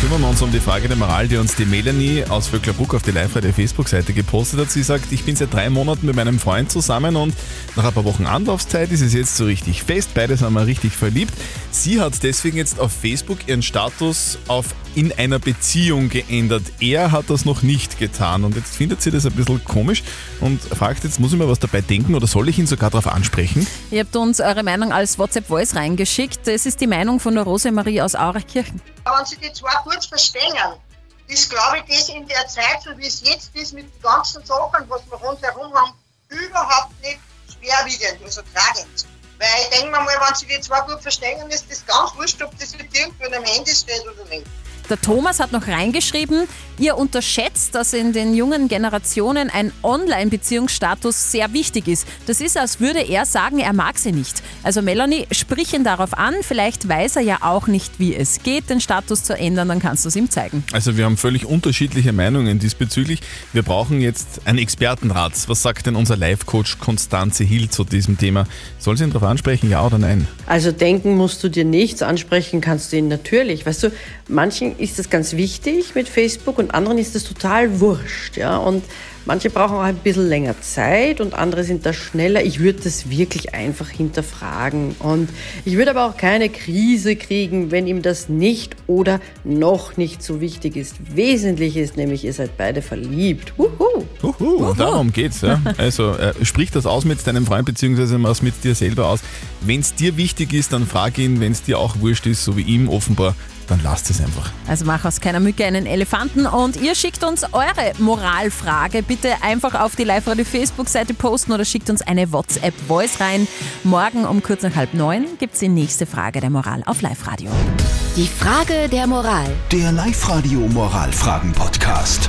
Kümmern wir uns um die Frage der Moral, die uns die Melanie aus Vöcklerbruck auf die Live-Radio Facebook-Seite gepostet hat. Sie sagt, ich bin seit drei Monaten mit meinem Freund zusammen und nach ein paar Wochen Anlaufzeit ist es jetzt so richtig fest. Beide sind wir richtig verliebt. Sie hat deswegen jetzt auf Facebook ihren Status auf in einer Beziehung geändert. Er hat das noch nicht getan und jetzt findet sie das ein bisschen komisch und fragt jetzt, muss ich mir was dabei denken oder soll ich ihn sogar darauf ansprechen? Ihr habt uns eure Meinung als WhatsApp-Voice reingeschickt. Das ist die Meinung von der Rosemarie aus Aurachkirchen. wenn sie die zwei kurz verstehen, ist, glaube ich, das in der Zeit, so wie es jetzt ist, mit den ganzen Sachen, was wir rundherum haben, überhaupt nicht schwerwiegend, also tragend. Weil ich denke mal, wenn sie die zwei gut verstehen, ist das ganz wurscht, ob das mit irgendwo einem Handy steht oder nicht. Der Thomas hat noch reingeschrieben, ihr unterschätzt, dass in den jungen Generationen ein Online-Beziehungsstatus sehr wichtig ist. Das ist, als würde er sagen, er mag sie nicht. Also Melanie, sprich ihn darauf an. Vielleicht weiß er ja auch nicht, wie es geht, den Status zu ändern, dann kannst du es ihm zeigen. Also wir haben völlig unterschiedliche Meinungen diesbezüglich. Wir brauchen jetzt einen Expertenrat. Was sagt denn unser Life-Coach Konstanze Hill zu diesem Thema? Soll sie ihn darauf ansprechen, ja oder nein? Also denken musst du dir nichts, ansprechen kannst du ihn natürlich. Weißt du, manchen ist das ganz wichtig mit Facebook und anderen ist das total wurscht. Ja? Und manche brauchen auch ein bisschen länger Zeit und andere sind da schneller. Ich würde das wirklich einfach hinterfragen. Und ich würde aber auch keine Krise kriegen, wenn ihm das nicht oder noch nicht so wichtig ist. Wesentlich ist nämlich, ihr seid beide verliebt. Wuhu. Uhu, darum geht's. Ja. Also äh, sprich das aus mit deinem Freund beziehungsweise was mit dir selber aus. Wenn es dir wichtig ist, dann frag ihn. Wenn es dir auch wurscht ist, so wie ihm offenbar, dann lasst es einfach. Also mach aus keiner Mücke einen Elefanten und ihr schickt uns eure Moralfrage. Bitte einfach auf die Live-Radio Facebook-Seite posten oder schickt uns eine WhatsApp-Voice rein. Morgen um kurz nach halb neun gibt's die nächste Frage der Moral auf Live-Radio. Die Frage der Moral. Der Live-Radio Moralfragen-Podcast.